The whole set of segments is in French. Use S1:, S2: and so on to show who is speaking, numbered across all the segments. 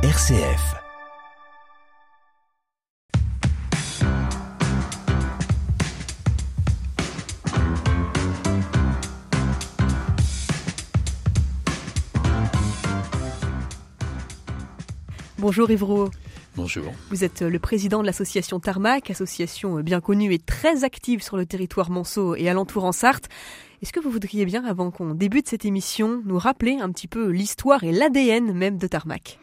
S1: RCF.
S2: Bonjour Yves Rouault.
S3: Bonjour.
S2: Vous êtes le président de l'association Tarmac, association bien connue et très active sur le territoire Monceau et alentour en Sarthe. Est-ce que vous voudriez bien, avant qu'on débute cette émission, nous rappeler un petit peu l'histoire et l'ADN même de Tarmac?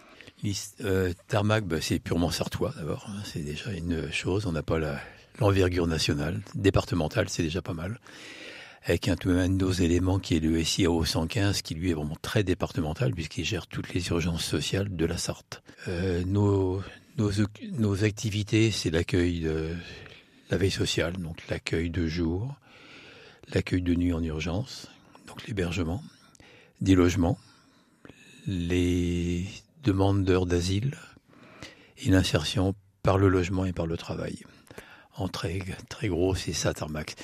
S3: Euh, Tarmac, bah, c'est purement sartois d'abord. Hein. c'est déjà une chose. On n'a pas l'envergure nationale. Départementale, c'est déjà pas mal. Avec un, un de nos éléments qui est le SIAO 115, qui lui est vraiment très départemental, puisqu'il gère toutes les urgences sociales de la Sarthe. Euh, nos, nos, nos activités, c'est l'accueil de la veille sociale, donc l'accueil de jour, l'accueil de nuit en urgence, donc l'hébergement, des logements, les demandeurs d'asile et l'insertion par le logement et par le travail. En très, très gros, c'est ça Tarmac.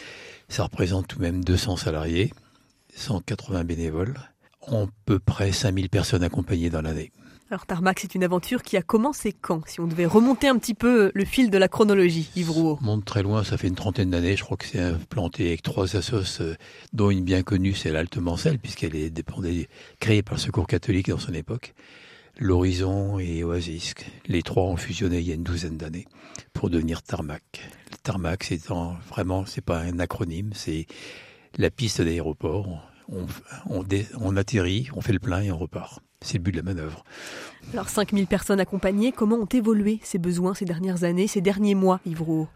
S3: Ça représente tout de même 200 salariés, 180 bénévoles, à peu près 5000 personnes accompagnées dans l'année.
S2: Alors Tarmac, c'est une aventure qui a commencé quand? Si on devait remonter un petit peu le fil de la chronologie, Yves Rouault.
S3: monte très loin, ça fait une trentaine d'années. Je crois que c'est implanté avec trois assos, euh, dont une bien connue, c'est l'Alte Mancel, puisqu'elle est créée par le Secours catholique dans son époque. L'Horizon et Oasis. Les trois ont fusionné il y a une douzaine d'années pour devenir Tarmac. Le Tarmac, c'est vraiment, c'est pas un acronyme, c'est la piste d'aéroport. On, on, on atterrit, on fait le plein et on repart. C'est le but de la manœuvre.
S2: Alors 5000 personnes accompagnées, comment ont évolué ces besoins ces dernières années, ces derniers mois, Yves Rouault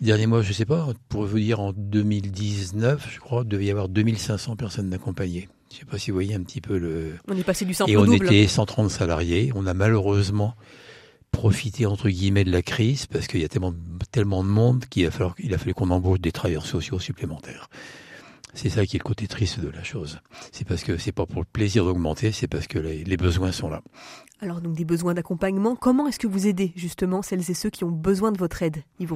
S3: Dernier mois, je ne sais pas, pour vous dire, en 2019, je crois, il devait y avoir 2500 personnes accompagnées. Je ne sais pas si vous voyez un petit peu le...
S2: On est passé du simple
S3: Et
S2: on
S3: était 130 salariés. On a malheureusement profité, entre guillemets, de la crise, parce qu'il y a tellement, tellement de monde qu'il a fallu, il a fallu qu'on embauche des travailleurs sociaux supplémentaires. C'est ça qui est le côté triste de la chose. C'est parce que c'est pas pour le plaisir d'augmenter, c'est parce que les, besoins sont là.
S2: Alors donc des besoins d'accompagnement, comment est-ce que vous aidez justement celles et ceux qui ont besoin de votre aide, Yves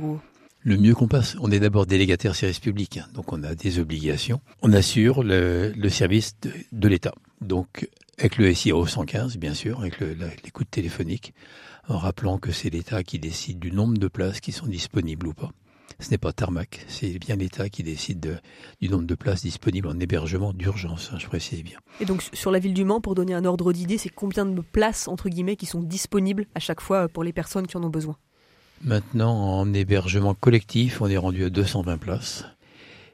S3: le mieux qu'on passe. On est d'abord délégataire service public, hein. donc on a des obligations. On assure le, service de, l'État. Donc avec le SIAO 115, bien sûr, avec l'écoute téléphonique, en rappelant que c'est l'État qui décide du nombre de places qui sont disponibles ou pas. Ce n'est pas Tarmac, c'est bien l'État qui décide du nombre de places disponibles en hébergement d'urgence, hein, je précise bien.
S2: Et donc sur la ville du Mans, pour donner un ordre d'idée, c'est combien de places, entre guillemets, qui sont disponibles à chaque fois pour les personnes qui en ont besoin?
S3: Maintenant, en hébergement collectif, on est rendu à 220 places.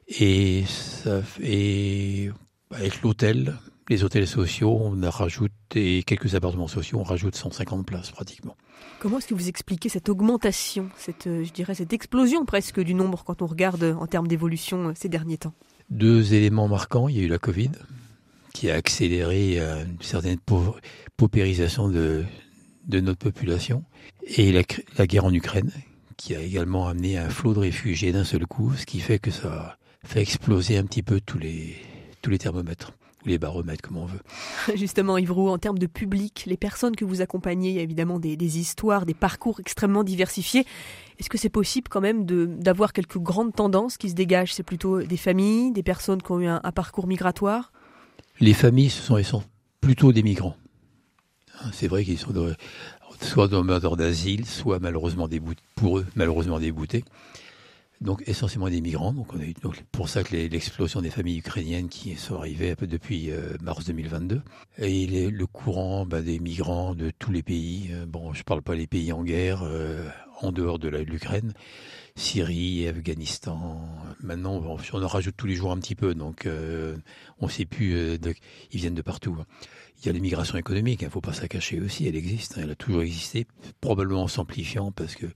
S3: Et, ça, et avec l'hôtel, les hôtels sociaux, on a rajouté quelques appartements sociaux, on rajoute 150 places pratiquement.
S2: Comment est-ce que vous expliquez cette augmentation, cette, euh, je dirais, cette explosion presque du nombre quand on regarde en termes d'évolution euh, ces derniers temps?
S3: Deux éléments marquants. Il y a eu la Covid, qui a accéléré euh, une certaine paupérisation de, de notre population, et la, la guerre en Ukraine, qui a également amené un flot de réfugiés d'un seul coup, ce qui fait que ça fait exploser un petit peu tous les, tous les thermomètres ou les baromètres, comme on veut.
S2: Justement, Yves en termes de public, les personnes que vous accompagnez, il y a évidemment des, histoires, des parcours extrêmement diversifiés. Est-ce que c'est possible quand même d'avoir quelques grandes tendances qui se dégagent? C'est plutôt des familles, des personnes qui ont eu un, parcours migratoire?
S3: Les familles, ce sont, sont plutôt des migrants. C'est vrai qu'ils sont soit demandeurs d'asile, soit malheureusement déboutés, pour eux, malheureusement déboutés donc essentiellement des migrants. Donc pour ça que l'explosion des familles ukrainiennes qui sont arrivées depuis euh, mars 2022 et le courant bah, des migrants de tous les pays. Euh, bon, je parle pas des pays en guerre euh, en dehors de l'Ukraine, Syrie, Afghanistan. Maintenant, on en rajoute tous les jours un petit peu, donc on ne sait plus. ils viennent de partout. Hein. Il y a l'immigration économique, il hein, ne faut pas ça cacher aussi, elle existe, hein, elle a toujours existé, probablement en s'amplifiant parce que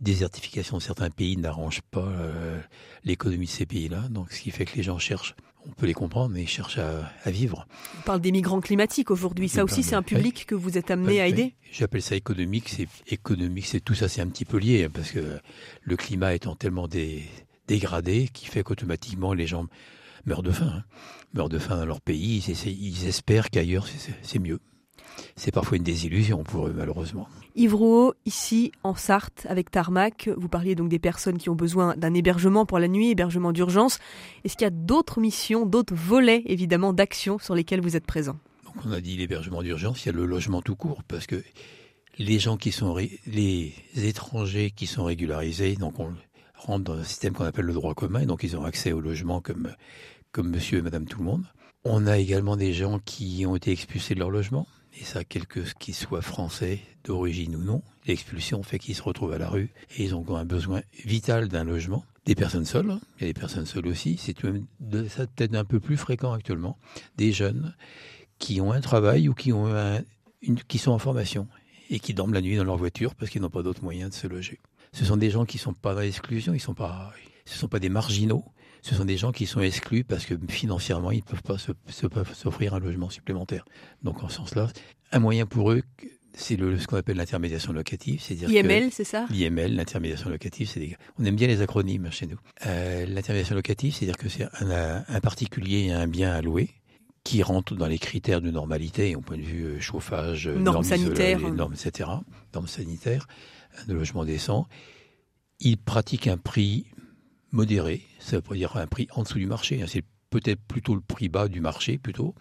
S3: désertification de certains pays n'arrange pas euh, l'économie de ces pays-là, donc ce qui fait que les gens cherchent, on peut les comprendre, mais ils cherchent à, vivre.
S2: On parle des migrants climatiques aujourd'hui, ça aussi c'est un public que vous êtes amené à aider?
S3: J'appelle ça économique, c'est économique, c'est tout ça, c'est un petit peu lié, parce que le climat étant tellement dégradé, qui fait qu'automatiquement les gens meurent de faim. Hein. Meurent de faim dans leur pays. Ils, espèrent qu'ailleurs c'est mieux. C'est parfois une désillusion pour eux, malheureusement.
S2: Yves ici en Sarthe, avec Tarmac, vous parliez donc des personnes qui ont besoin d'un hébergement pour la nuit, hébergement d'urgence. Est-ce qu'il y a d'autres missions, d'autres volets, évidemment, d'action sur lesquels vous êtes présent?
S3: On a dit l'hébergement d'urgence, il y a le logement tout court, parce que les gens qui sont les étrangers qui sont régularisés, donc on rentre dans un système qu'on appelle le droit commun, donc ils ont accès au logement comme comme Monsieur et Madame tout le monde. On a également des gens qui ont été expulsés de leur logement, et ça, quel que qu'ils soient français d'origine ou non, l'expulsion fait qu'ils se retrouvent à la rue et ils ont un besoin vital d'un logement. Des personnes seules, hein. il y a des personnes seules aussi, c'est peut-être un peu plus fréquent actuellement. Des jeunes qui ont un travail ou qui ont une, qui sont en formation et qui dorment la nuit dans leur voiture parce qu'ils n'ont pas d'autres moyens de se loger. Ce sont des gens qui sont pas dans l'exclusion, ils ce sont pas des marginaux. Ce sont des gens qui sont exclus parce que financièrement, ils ne peuvent pas s'offrir un logement supplémentaire. Donc, en ce sens-là, un moyen pour eux, c'est ce qu'on appelle l'intermédiation locative.
S2: C'est-à-dire IML, c'est ça?
S3: L'IML, l'intermédiation locative, c'est des... on aime bien les acronymes chez nous. Euh, l'intermédiation locative, c'est-à-dire que c'est un, un, particulier a un bien à louer qui rentre dans les critères de normalité au point de vue euh, chauffage,
S2: normes, normes sanitaires,
S3: normes, etc., normes sanitaires, de logement décent. Il pratique un prix modéré, ça veut dire un prix en dessous du marché. Hein. C'est peut-être plutôt le prix bas du marché, plutôt.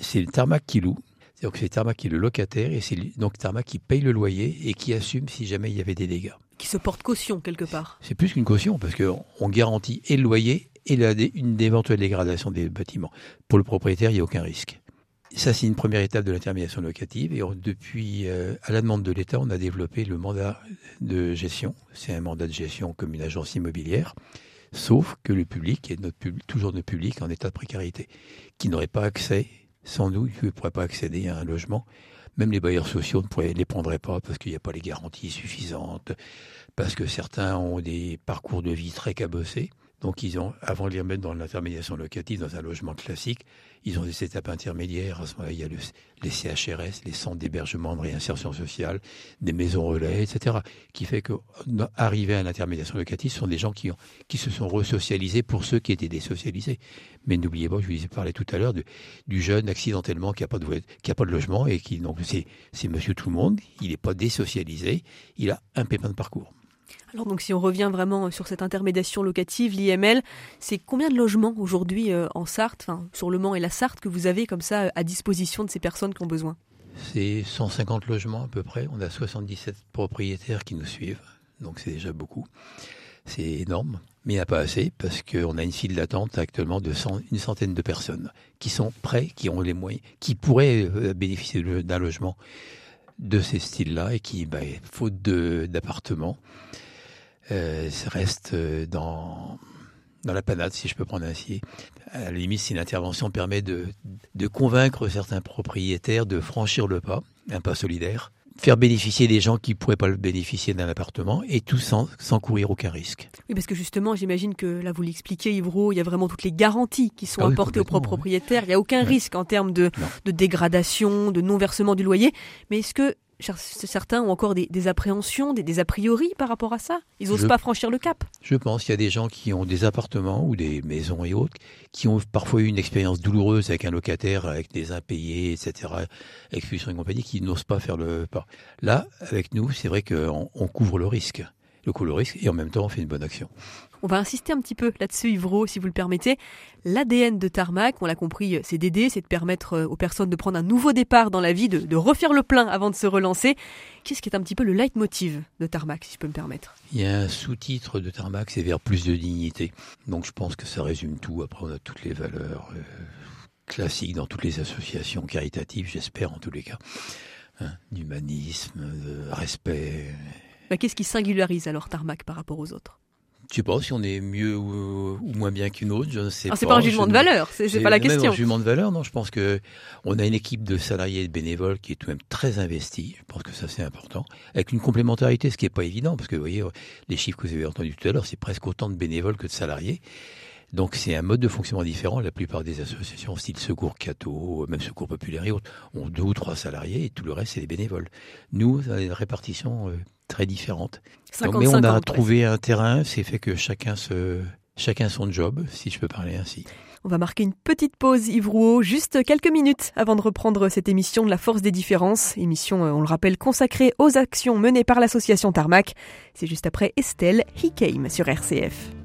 S3: C'est le tarmac qui loue. Donc c'est Tarmac qui est le locataire et c'est donc Tarmac qui paye le loyer et qui assume si jamais il y avait des dégâts.
S2: Qui se porte caution quelque part.
S3: C'est plus qu'une caution parce qu'on garantit et le loyer et la, une éventuelle dégradation des bâtiments. Pour le propriétaire, il n'y a aucun risque. Ça, c'est une première étape de l'intermédiation locative. Et depuis, euh, à la demande de l'État, on a développé le mandat de gestion. C'est un mandat de gestion comme une agence immobilière, sauf que le public est notre toujours notre public en état de précarité, qui n'aurait pas accès, sans nous, qui ne pourrait pas accéder à un logement. Même les bailleurs sociaux ne les prendraient pas parce qu'il n'y a pas les garanties suffisantes, parce que certains ont des parcours de vie très cabossés. Donc, ils ont, avant de les remettre dans l'intermédiation locative, dans un logement classique, ils ont des étapes intermédiaires. À ce moment-là, il y a les CHRS, les centres d'hébergement de réinsertion sociale, des maisons relais, etc. Qui fait que, à l'intermédiation locative, ce sont des gens qui, ont, qui se sont resocialisés pour ceux qui étaient désocialisés. Mais n'oubliez pas, je vous ai parlé tout à l'heure du jeune accidentellement qui n'a pas, de, pas de logement et qui, donc, c'est monsieur tout le monde, il n'est pas désocialisé, il a un pépin de parcours.
S2: Alors donc si on revient vraiment sur cette intermédiation locative, l'IML, c'est combien de logements aujourd'hui euh, en Sarthe, sur le Mans et la Sarthe, que vous avez comme ça à disposition de ces personnes qui ont besoin?
S3: C'est 150 logements à peu près. On a 77 propriétaires qui nous suivent, donc c'est déjà beaucoup. C'est énorme, mais il n'y a pas assez parce qu'on a une file d'attente actuellement de une centaine de personnes qui sont prêts, qui ont les moyens, qui pourraient euh, bénéficier d'un logement de ces styles-là et qui, bah, faute d'appartements, euh, reste euh, dans, dans la panade, si je peux prendre ainsi. À la limite, si l'intervention permet de, de convaincre certains propriétaires de franchir le pas, un pas solidaire, faire bénéficier des gens qui ne pourraient pas le bénéficier d'un appartement et tout sans, sans, courir aucun risque.
S2: Oui, parce que justement, j'imagine que là, vous l'expliquez, Yvro, il y a vraiment toutes les garanties qui sont ah apportées aux propriétaires. Il n'y a aucun risque en termes de, de dégradation, de non-versement du loyer. Mais est-ce que certains ont encore des, appréhensions, des, a priori par rapport à ça Ils n'osent pas franchir le cap
S3: Je pense qu'il y a des gens qui ont des appartements ou des maisons et autres, qui ont parfois eu une expérience douloureuse avec un locataire, avec des impayés, etc., expulsion et compagnie, qui n'osent pas faire le pas. Là, avec nous, c'est vrai qu'on on couvre le risque. Le couvre le risque et en même temps, on fait une bonne action.
S2: On va insister un petit peu là-dessus, Yvro, si vous le permettez. L'ADN de Tarmac, on l'a compris, c'est d'aider, c'est de permettre euh, aux personnes de prendre un nouveau départ dans la vie, de, refaire le plein avant de se relancer. Qu'est-ce qui est un petit peu le leitmotiv de Tarmac, si je peux me permettre?
S3: Il y a un sous-titre de Tarmac, c'est vers plus de dignité. Donc je pense que ça résume tout. Après, on a toutes les valeurs euh, classiques dans toutes les associations caritatives, j'espère en tous les cas. Hein, d'humanisme, de respect.
S2: Bah, qu'est-ce qui singularise alors Tarmac par rapport aux autres?
S3: Je sais pas si on est mieux ou, moins bien qu'une autre, je ne sais
S2: pas. C'est pas un jugement de valeur, c'est pas la question.
S3: un jugement de valeur, non. Je pense que on a une équipe de salariés et de bénévoles qui est tout de même très investie. Je pense que ça c'est important, avec une complémentarité, ce qui est pas évident, parce que vous voyez les chiffres que vous avez entendus tout à l'heure, c'est presque autant de bénévoles que de salariés. Donc c'est un mode de fonctionnement différent. La plupart des associations, style Secours Cato, même Secours Populaire et autres, ont deux ou trois salariés et tout le reste c'est des bénévoles. Nous, on a une répartition euh, très différente. mais on a trouvé un terrain, c'est fait que chacun se, chacun son job, si je peux parler ainsi.
S2: On va marquer une petite pause, Yves Rouault, juste quelques minutes avant de reprendre cette émission de La Force des Différences, émission, euh, on le rappelle, consacrée aux actions menées par l'association Tarmac. C'est juste après Estelle, He Came sur RCF.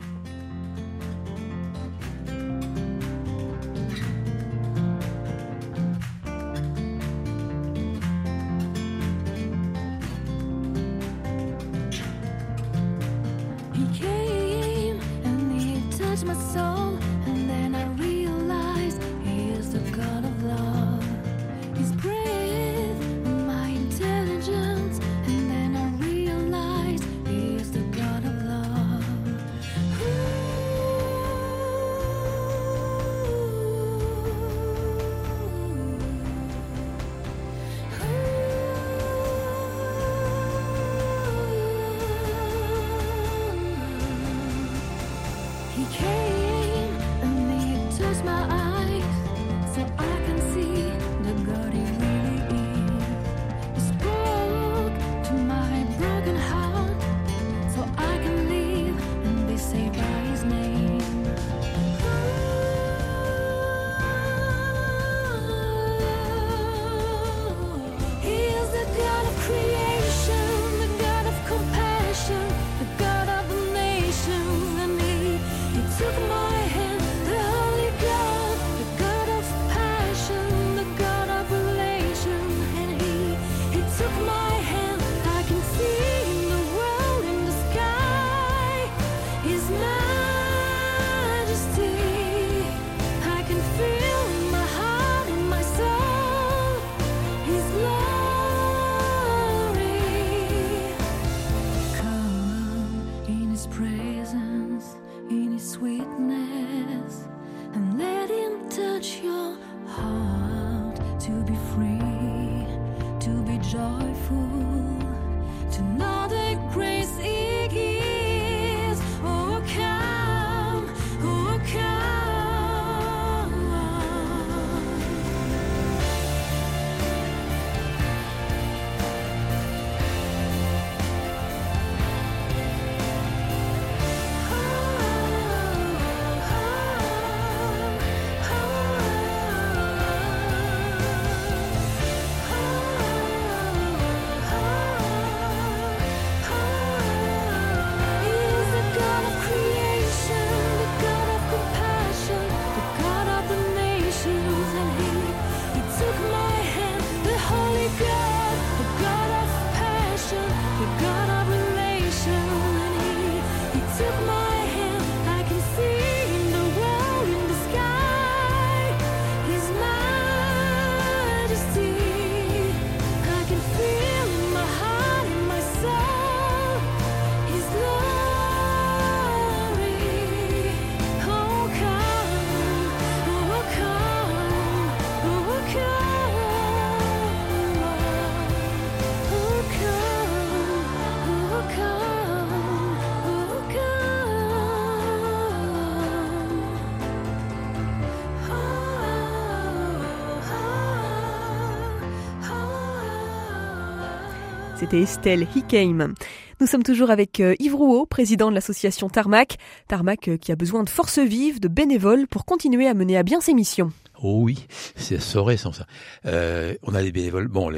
S2: C'était Estelle Hickheim. Nous sommes toujours avec euh, Yves Rouault, président de l'association Tarmac. Tarmac euh, qui a besoin de forces vives, de bénévoles pour continuer à mener à bien ses missions.
S3: Oh oui, c'est saurait sans ça. Euh, on a des bénévoles. Bon,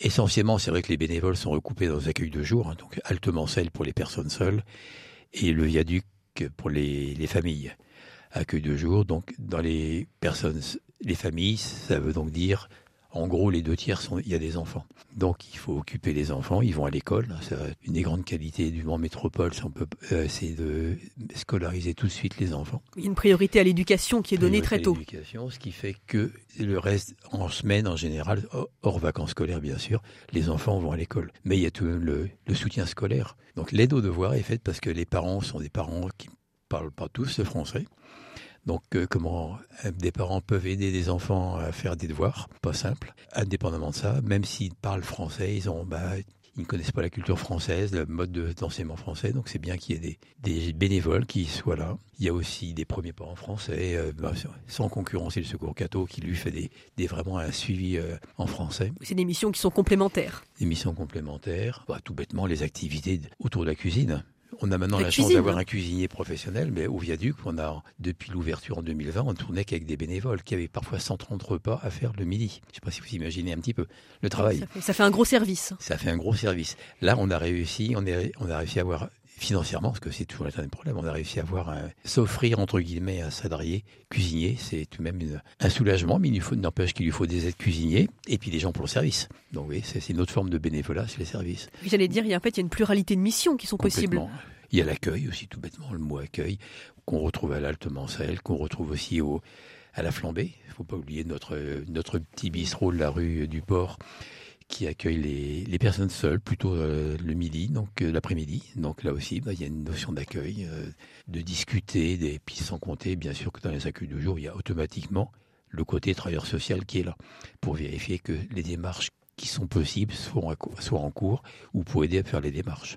S3: essentiellement, c'est vrai que les bénévoles sont recoupés dans les accueils de jour, hein, donc Altement-Celle pour les personnes seules et le viaduc pour les, les familles. Accueil de jour, donc dans les personnes, les familles, ça veut donc dire en gros, les deux tiers sont, il y a des enfants. Donc, il faut occuper les enfants. Ils vont à l'école. Une des grandes qualités du Mans Métropole, euh, c'est de scolariser tout de suite les enfants.
S2: Il y a une priorité à l'éducation qui est donnée très tôt.
S3: L'éducation, ce qui fait que le reste, en semaine en général, hors vacances scolaires bien sûr, les enfants vont à l'école. Mais il y a tout de même le, le soutien scolaire. Donc, l'aide aux devoirs est faite parce que les parents sont des parents qui ne parlent pas tous le français. Donc, euh, comment euh, des parents peuvent aider des enfants à faire des devoirs, pas simple. Indépendamment de ça, même s'ils parlent français, ils ont, bah, ils ne connaissent pas la culture française, le mode d'enseignement français, donc c'est bien qu'il y ait des, bénévoles qui soient là. Il y a aussi des premiers parents français, euh, bah, sans concurrencer le Secours Cato, qui lui fait des, vraiment un suivi en français.
S2: C'est des missions qui sont complémentaires.
S3: Des missions complémentaires, bah, tout bêtement les activités autour de la cuisine. On a maintenant la, chance d'avoir un cuisinier professionnel, mais au viaduc, on a, depuis l'ouverture en 2020, on tournait qu'avec des bénévoles qui avaient parfois 130 repas à faire le midi. Je ne sais pas si vous imaginez un petit peu le travail.
S2: Ça fait, un gros service.
S3: Ça fait un gros service. Là, on a réussi, on, on a réussi à avoir financièrement, parce que c'est toujours un problème, on a réussi à avoir s'offrir entre guillemets un salarié cuisinier, c'est tout de même un soulagement, mais il n'empêche qu'il lui faut des aides cuisiniers et puis des gens pour le service. Donc oui, c'est une autre forme de bénévolat, c'est les services.
S2: J'allais dire, il y a, en fait, il y a une pluralité de missions qui sont possibles.
S3: Il y a l'accueil aussi, tout bêtement, le mot accueil, qu'on retrouve à l'Alte Mancel, qu'on retrouve aussi au, à la Flambée. Il ne faut pas oublier notre, notre petit bistrot de la rue du Port qui accueille les, personnes seules, plutôt euh, le midi, donc euh, l'après-midi. Donc là aussi, bah, il y a une notion d'accueil, euh, de discuter, des, puis sans compter, bien sûr que dans les accueils de jour, il y a automatiquement le côté travailleur social qui est là, pour vérifier que les démarches qui sont possibles soit en cours ou pour aider à faire les démarches.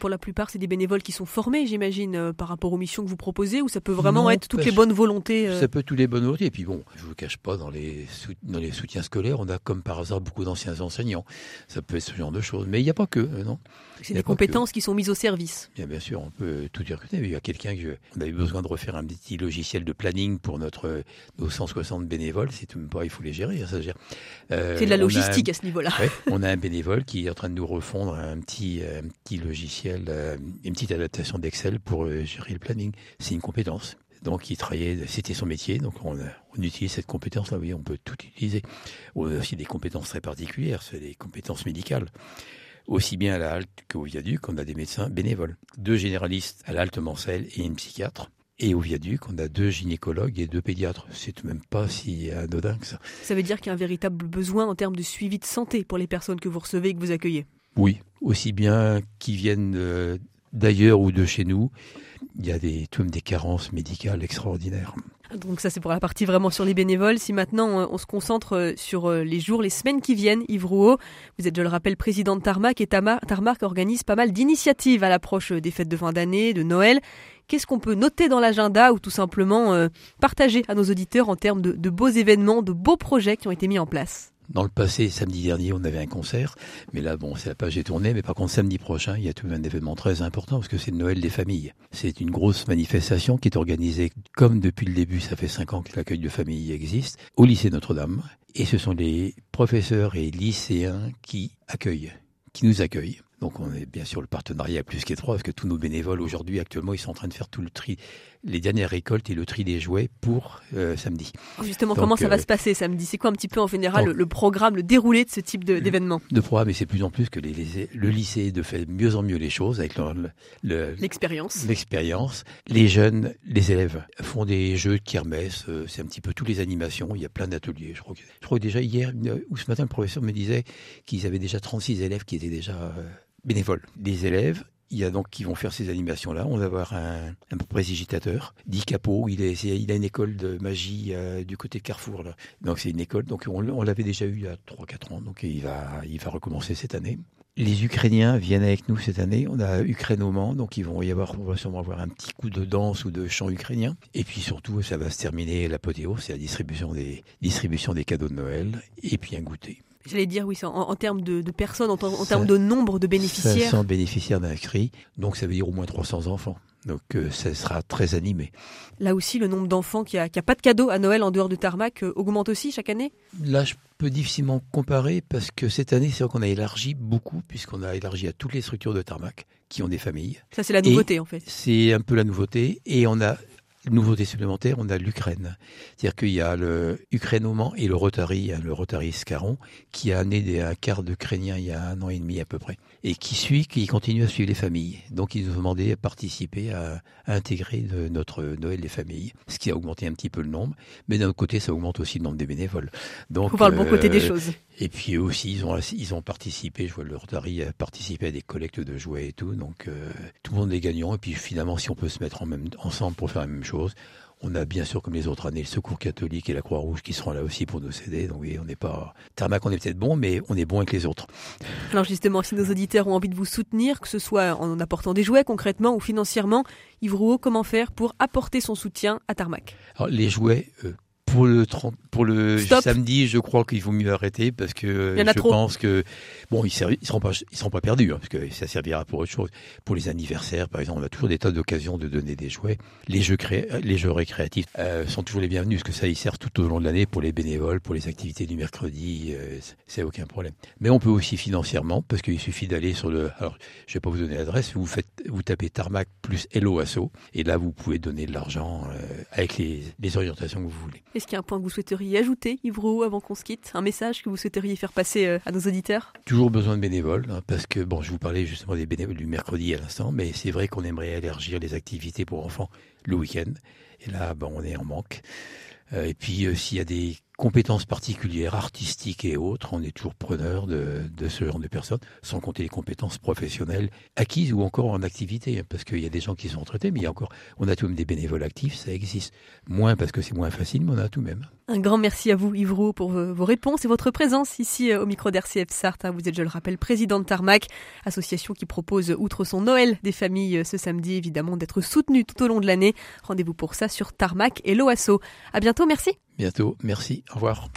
S2: pour la plupart, c'est des bénévoles qui sont formés, j'imagine, euh, par rapport aux missions que vous proposez, ou ça peut vraiment être toutes les bonnes volontés
S3: euh Ça peut être toutes les bonnes volontés. Et puis bon, je ne vous cache pas, dans les, dans les soutiens scolaires, on a comme par hasard beaucoup d'anciens enseignants. Ça peut être ce genre de choses. Mais il n'y a pas que, euh, non
S2: C'est des compétences qui sont mises au service.
S3: Bien, bien sûr, on peut tout dire. Il y a quelqu'un que on avait besoin de refaire un petit logiciel de planning pour notre, nos 160 bénévoles. C'est tout même pas, il faut les gérer. Ça
S2: c'est de la logistique
S3: on a un bénévole qui est en train de nous refondre un petit, petit logiciel, euh, une petite adaptation d'Excel pour euh, gérer le planning. C'est une compétence. Donc, il travaillait, c'était son métier. Donc, on, utilise cette compétence-là. Oui, on peut tout utiliser. On a aussi des compétences très particulières. C'est des compétences médicales. Aussi bien à la halte qu'au viaduc, on a des médecins bénévoles. Deux généralistes à la halte et une psychiatre. Et au viaduc, on a deux gynécologues et deux pédiatres. C'est même pas si anodin que ça.
S2: Ça veut dire qu'il y a un véritable besoin en termes de suivi de santé pour les personnes que vous recevez et que vous accueillez
S3: Oui, aussi bien qu'ils viennent euh, d'ailleurs ou de chez nous. Il y a des, tout même des carences médicales extraordinaires.
S2: Donc ça c'est pour la partie vraiment sur les bénévoles. Si maintenant on se concentre sur les jours, les semaines qui viennent, Yves Rouault, vous êtes je le rappelle président de Tarmac et Tarmac organise pas mal d'initiatives à l'approche des fêtes de fin d'année, de Noël. Qu'est-ce qu'on peut noter dans l'agenda ou tout simplement euh, partager à nos auditeurs en termes de, beaux événements, de beaux projets qui ont été mis en place?
S3: Dans le passé, samedi dernier, on avait un concert, mais là, bon, c'est la page est tournée. Mais par contre, samedi prochain, il y a tout un événement très important parce que c'est Noël des familles. C'est une grosse manifestation qui est organisée comme depuis le début, ça fait cinq ans que l'accueil de famille existe, au lycée Notre-Dame. Et ce sont les professeurs et lycéens qui accueillent, qui nous accueillent. Donc on est bien sûr le partenariat plus qu'étroit parce que tous nos bénévoles aujourd'hui actuellement ils sont en train de faire tout le tri les dernières récoltes et le tri des jouets pour euh, samedi.
S2: Justement, comment ça va euh, se passer samedi? C'est quoi un petit peu en général le, programme, le déroulé de ce type d'événement?
S3: De programme, et c'est plus en plus que les, le lycée de fait mieux en mieux les choses avec
S2: l'expérience.
S3: L'expérience. Les jeunes, les élèves font des jeux de kermesse, euh, c'est un petit peu toutes les animations, il y a plein d'ateliers. Je crois, que, je crois déjà hier ou ce matin, le professeur me disait qu'ils avaient déjà 36 élèves qui étaient déjà bénévoles. Des élèves il y a donc qui vont faire ces animations-là. On va avoir un, un présigitateur, Di Capo. Il, est, il a une école de magie euh, du côté de Carrefour. Donc c'est une école. Donc on, l'avait déjà eu il y a 3-4 ans. Donc il va, il va recommencer cette année. Les Ukrainiens viennent avec nous cette année. On a Ukraine donc ils vont y avoir, on va sûrement avoir un petit coup de danse ou de chant ukrainien. Et puis surtout, ça va se terminer l'apothéose, c'est la distribution des, distribution des cadeaux de Noël et puis un goûter.
S2: J'allais dire, oui, en, en termes de, personnes, en, termes de nombre de bénéficiaires.
S3: 500 bénéficiaires d'inscrits, donc ça veut dire au moins 300 enfants. Donc euh, ça sera très animé.
S2: Là aussi, le nombre d'enfants qui n'a a pas de cadeaux à Noël en dehors de Tarmac euh, augmente aussi chaque année?
S3: Là, je peux difficilement comparer parce que cette année, c'est vrai qu'on a élargi beaucoup, puisqu'on a élargi à toutes les structures de Tarmac qui ont des familles.
S2: Ça, c'est la nouveauté en fait.
S3: C'est un peu la nouveauté. Et on a nouveauté supplémentaire, on a l'Ukraine. C'est-à-dire qu'il y a le Ukraine Mans et le Rotary, le Rotary Scaron, qui a né un quart d'Ukrainiens il y a un an et demi à peu près, et qui suit, qui continue à suivre les familles. Donc ils nous ont demandé à participer à, intégrer notre Noël des familles, ce qui a augmenté un petit peu le nombre, mais d'un autre côté, ça augmente aussi le nombre des bénévoles.
S2: Donc, Faut voir le bon côté des euh, choses.
S3: Et puis eux aussi, ils ont, ils ont participé, je vois le Rotary a participé à des collectes de jouets et tout, donc euh, tout le monde est gagnant. Et puis finalement, si on peut se mettre en même, ensemble pour faire la même chose, on a bien sûr, comme les autres années, le Secours catholique et la Croix-Rouge qui seront là aussi pour nous aider. Donc oui, on n'est pas... Tarmac, on est peut-être bon, mais on est bon avec les autres.
S2: Alors justement, si nos auditeurs ont envie de vous soutenir, que ce soit en apportant des jouets concrètement ou financièrement, Yves Rouault, comment faire pour apporter son soutien à Tarmac?
S3: Alors les jouets... Euh, pour le, pour le samedi, je crois qu'il vaut mieux arrêter parce que je pense que bon, ils, ne seront pas, ils seront pas perdus hein, parce que ça servira pour autre chose. Pour les anniversaires, par exemple, on a toujours des tas d'occasions de donner des jouets. Les jeux cré... les jeux récréatifs euh, sont toujours les bienvenus parce que ça, ils servent tout au long de l'année pour les bénévoles, pour les activités du mercredi, euh, c'est aucun problème. Mais on peut aussi financièrement parce qu'il suffit d'aller sur le. Alors, je vais pas vous donner l'adresse. Vous faites, vous tapez Tarmac plus Hello Asso et là vous pouvez donner de l'argent euh, avec les, les orientations que vous voulez.
S2: Est-ce qu'il y a un point que vous souhaiteriez ajouter, Yves avant qu'on se quitte Un message que vous souhaiteriez faire passer euh, à nos auditeurs
S3: Toujours besoin de bénévoles, hein, parce que, bon, je vous parlais justement des bénévoles du mercredi à l'instant, mais c'est vrai qu'on aimerait élargir les activités pour enfants le week-end. Et là, on est en manque. Euh, et puis, euh, s'il y a des compétences particulières, artistiques et autres, on est toujours preneur de, ce genre de personnes, sans compter les compétences professionnelles acquises ou encore en activité, hein, parce qu'il y a des gens qui sont traités, mais il y a encore, on a tout de même des bénévoles actifs, ça existe. Moins parce que c'est moins facile, mais on a tout de même.
S2: Un grand merci à vous, Yves pour vos réponses et votre présence ici euh, au micro d'RCF Sarthe. Hein. Vous êtes, je le rappelle, président de Tarmac, association qui propose, outre son Noël des familles euh, ce samedi, évidemment, d'être soutenue tout au long de l'année. Rendez-vous pour ça sur Tarmac et l'OASO. À bientôt, merci.
S3: Bientôt, merci, au revoir.